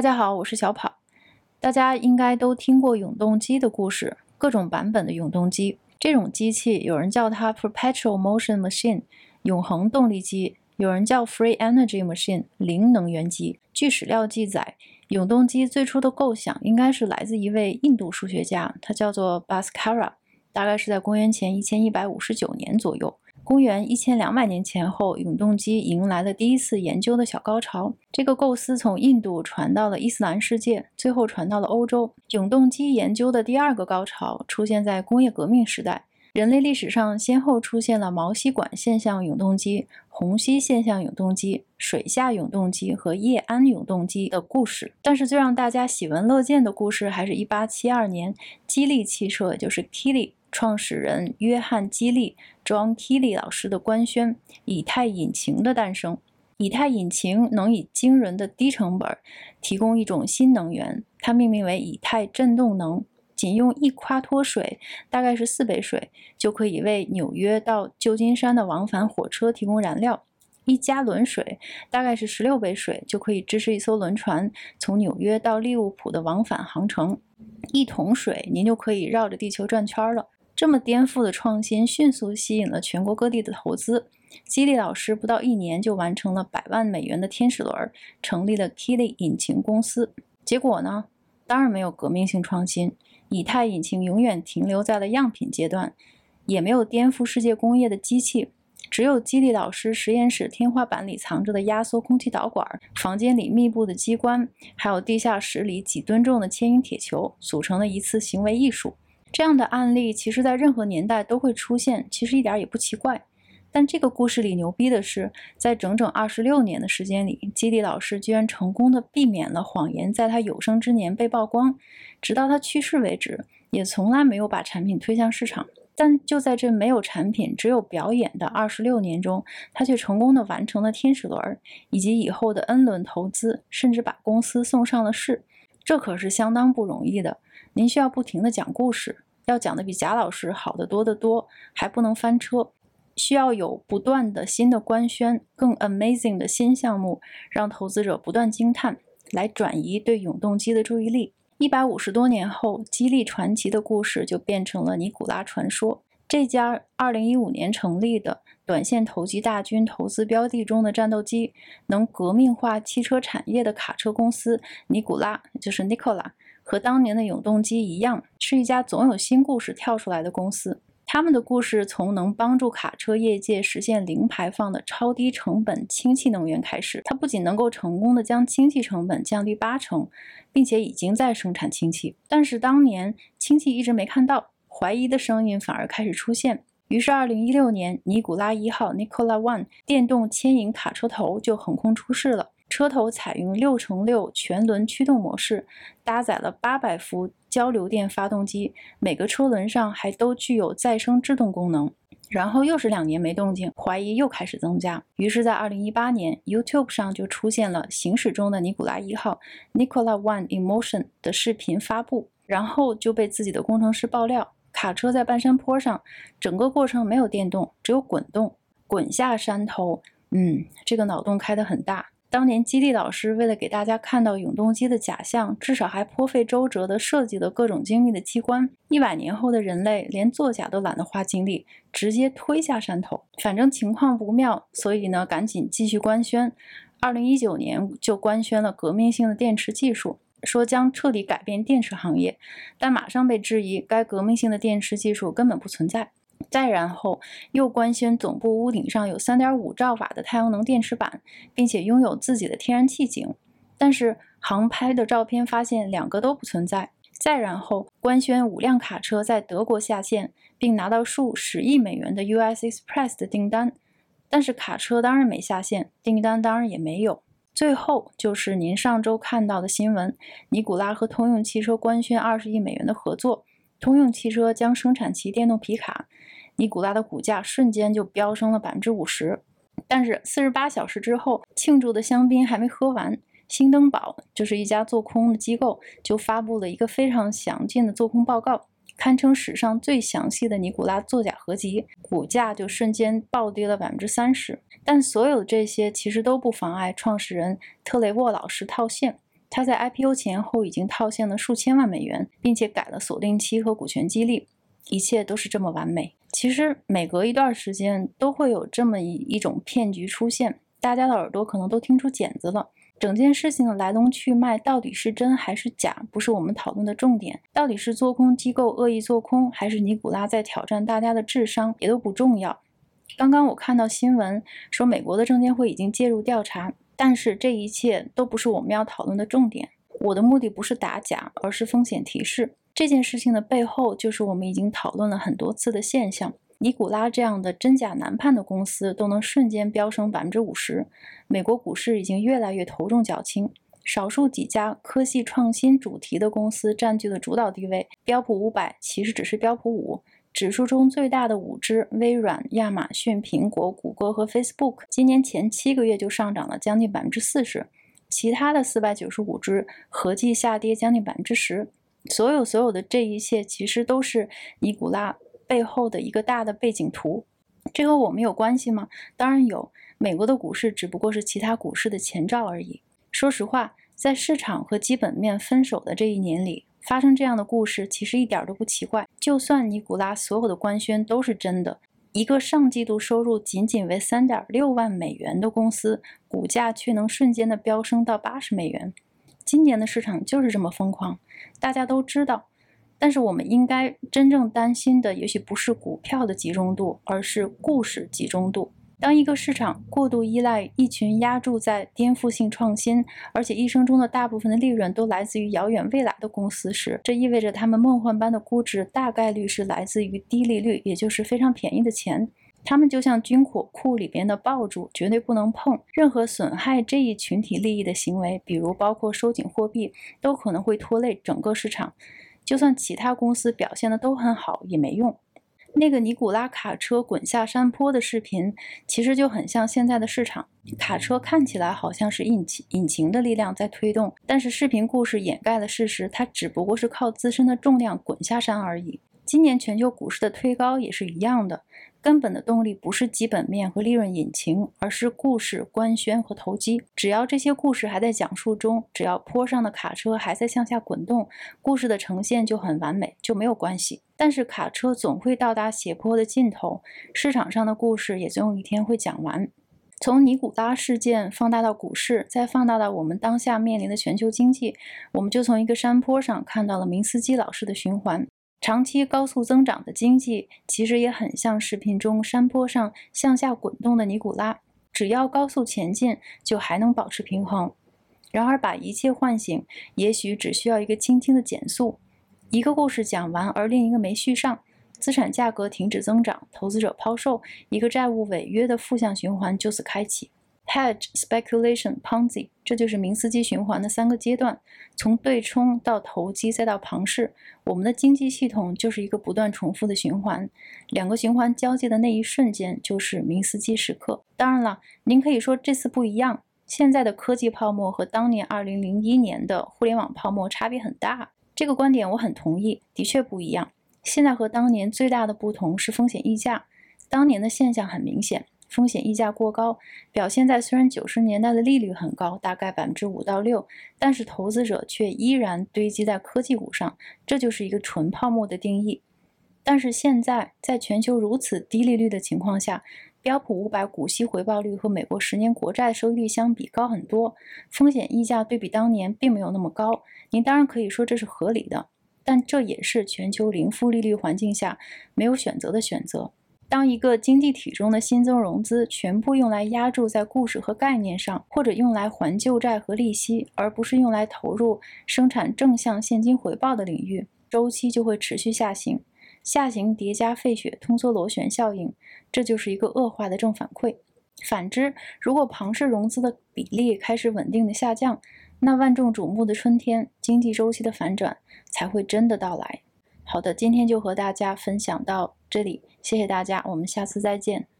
大家好，我是小跑。大家应该都听过永动机的故事，各种版本的永动机。这种机器有人叫它 Perpetual Motion Machine，永恒动力机；有人叫 Free Energy Machine，零能源机。据史料记载，永动机最初的构想应该是来自一位印度数学家，他叫做 Bhaskara，大概是在公元前一千一百五十九年左右。公元一千两百年前后，永动机迎来了第一次研究的小高潮。这个构思从印度传到了伊斯兰世界，最后传到了欧洲。永动机研究的第二个高潮出现在工业革命时代。人类历史上先后出现了毛细管现象永动机、虹吸现象永动机、水下永动机和液氨永动机的故事。但是最让大家喜闻乐见的故事，还是一八七二年，基利汽车，就是 k i l l y。创始人约翰·基利 （John Keely） 老师的官宣以太引擎的诞生。以太引擎能以惊人的低成本提供一种新能源，它命名为以太振动能。仅用一夸脱水，大概是四杯水，就可以为纽约到旧金山的往返火车提供燃料。一加仑水，大概是十六杯水，就可以支持一艘轮船从纽约到利物浦的往返航程。一桶水，您就可以绕着地球转圈了。这么颠覆的创新，迅速吸引了全国各地的投资。基利老师不到一年就完成了百万美元的天使轮，成立了 Kili 引擎公司。结果呢？当然没有革命性创新，以太引擎永远停留在了样品阶段，也没有颠覆世界工业的机器。只有基利老师实验室天花板里藏着的压缩空气导管，房间里密布的机关，还有地下室里几吨重的牵引铁球，组成了一次行为艺术。这样的案例其实，在任何年代都会出现，其实一点也不奇怪。但这个故事里牛逼的是，在整整二十六年的时间里，基利老师居然成功的避免了谎言在他有生之年被曝光，直到他去世为止，也从来没有把产品推向市场。但就在这没有产品、只有表演的二十六年中，他却成功的完成了天使轮以及以后的 N 轮投资，甚至把公司送上了市。这可是相当不容易的。您需要不停的讲故事，要讲的比贾老师好得多得多，还不能翻车，需要有不断的新的官宣，更 amazing 的新项目，让投资者不断惊叹，来转移对永动机的注意力。一百五十多年后，激励传奇的故事就变成了尼古拉传说。这家二零一五年成立的短线投机大军投资标的中的战斗机，能革命化汽车产业的卡车公司尼古拉，就是 Nikola。和当年的永动机一样，是一家总有新故事跳出来的公司。他们的故事从能帮助卡车业界实现零排放的超低成本氢气能源开始。它不仅能够成功的将氢气成本降低八成，并且已经在生产氢气。但是当年氢气一直没看到，怀疑的声音反而开始出现。于是，二零一六年，尼古拉一号 （Nikola One） 电动牵引卡车头就横空出世了。车头采用六乘六全轮驱动模式，搭载了八百伏交流电发动机，每个车轮上还都具有再生制动功能。然后又是两年没动静，怀疑又开始增加。于是，在二零一八年，YouTube 上就出现了行驶中的尼古拉一号 （Nikola One in Motion） 的视频发布，然后就被自己的工程师爆料，卡车在半山坡上，整个过程没有电动，只有滚动，滚下山头。嗯，这个脑洞开得很大。当年基地老师为了给大家看到永动机的假象，至少还颇费周折地设计了各种精密的机关。一百年后的人类连作假都懒得花精力，直接推下山头。反正情况不妙，所以呢，赶紧继续官宣。二零一九年就官宣了革命性的电池技术，说将彻底改变电池行业，但马上被质疑，该革命性的电池技术根本不存在。再然后，又官宣总部屋顶上有3.5兆瓦的太阳能电池板，并且拥有自己的天然气井。但是航拍的照片发现两个都不存在。再然后，官宣五辆卡车在德国下线，并拿到数十亿美元的 US Express 的订单。但是卡车当然没下线，订单当然也没有。最后就是您上周看到的新闻：尼古拉和通用汽车官宣20亿美元的合作。通用汽车将生产其电动皮卡，尼古拉的股价瞬间就飙升了百分之五十。但是四十八小时之后，庆祝的香槟还没喝完，新登堡就是一家做空的机构，就发布了一个非常详尽的做空报告，堪称史上最详细的尼古拉作假合集，股价就瞬间暴跌了百分之三十。但所有这些其实都不妨碍创始人特雷沃老师套现。他在 IPO 前后已经套现了数千万美元，并且改了锁定期和股权激励，一切都是这么完美。其实每隔一段时间都会有这么一一种骗局出现，大家的耳朵可能都听出茧子了。整件事情的来龙去脉到底是真还是假，不是我们讨论的重点。到底是做空机构恶意做空，还是尼古拉在挑战大家的智商，也都不重要。刚刚我看到新闻说，美国的证监会已经介入调查，但是这一切都不是我们要讨论的重点。我的目的不是打假，而是风险提示。这件事情的背后，就是我们已经讨论了很多次的现象。尼古拉这样的真假难判的公司都能瞬间飙升百分之五十，美国股市已经越来越头重脚轻。少数几家科技创新主题的公司占据了主导地位。标普五百其实只是标普五指数中最大的五只，微软、亚马逊、苹果、谷歌和 Facebook，今年前七个月就上涨了将近百分之四十。其他的四百九十五只合计下跌将近百分之十。所有所有的这一切，其实都是尼古拉。背后的一个大的背景图，这和我们有关系吗？当然有。美国的股市只不过是其他股市的前兆而已。说实话，在市场和基本面分手的这一年里，发生这样的故事其实一点都不奇怪。就算尼古拉所有的官宣都是真的，一个上季度收入仅仅为三点六万美元的公司，股价却能瞬间的飙升到八十美元。今年的市场就是这么疯狂，大家都知道。但是我们应该真正担心的，也许不是股票的集中度，而是故事集中度。当一个市场过度依赖一群压注在颠覆性创新，而且一生中的大部分的利润都来自于遥远未来的公司时，这意味着他们梦幻般的估值大概率是来自于低利率，也就是非常便宜的钱。他们就像军火库里边的爆竹，绝对不能碰。任何损害这一群体利益的行为，比如包括收紧货币，都可能会拖累整个市场。就算其他公司表现的都很好也没用。那个尼古拉卡车滚下山坡的视频，其实就很像现在的市场。卡车看起来好像是引擎引擎的力量在推动，但是视频故事掩盖了事实，它只不过是靠自身的重量滚下山而已。今年全球股市的推高也是一样的。根本的动力不是基本面和利润引擎，而是故事、官宣和投机。只要这些故事还在讲述中，只要坡上的卡车还在向下滚动，故事的呈现就很完美，就没有关系。但是卡车总会到达斜坡的尽头，市场上的故事也总有一天会讲完。从尼古拉事件放大到股市，再放大到我们当下面临的全球经济，我们就从一个山坡上看到了明斯基老师的循环。长期高速增长的经济，其实也很像视频中山坡上向下滚动的尼古拉。只要高速前进，就还能保持平衡。然而，把一切唤醒，也许只需要一个轻轻的减速。一个故事讲完，而另一个没续上，资产价格停止增长，投资者抛售，一个债务违约的负向循环就此开启。Hedge, speculation, Ponzi，这就是明斯基循环的三个阶段，从对冲到投机再到庞氏。我们的经济系统就是一个不断重复的循环，两个循环交界的那一瞬间就是明斯基时刻。当然了，您可以说这次不一样，现在的科技泡沫和当年2001年的互联网泡沫差别很大。这个观点我很同意，的确不一样。现在和当年最大的不同是风险溢价，当年的现象很明显。风险溢价过高，表现在虽然九十年代的利率很高，大概百分之五到六，但是投资者却依然堆积在科技股上，这就是一个纯泡沫的定义。但是现在，在全球如此低利率的情况下，标普五百股息回报率和美国十年国债收益率相比高很多，风险溢价对比当年并没有那么高。您当然可以说这是合理的，但这也是全球零负利率环境下没有选择的选择。当一个经济体中的新增融资全部用来压注在故事和概念上，或者用来还旧债和利息，而不是用来投入生产正向现金回报的领域，周期就会持续下行。下行叠加费雪通缩螺旋效应，这就是一个恶化的正反馈。反之，如果庞氏融资的比例开始稳定的下降，那万众瞩目的春天经济周期的反转才会真的到来。好的，今天就和大家分享到这里，谢谢大家，我们下次再见。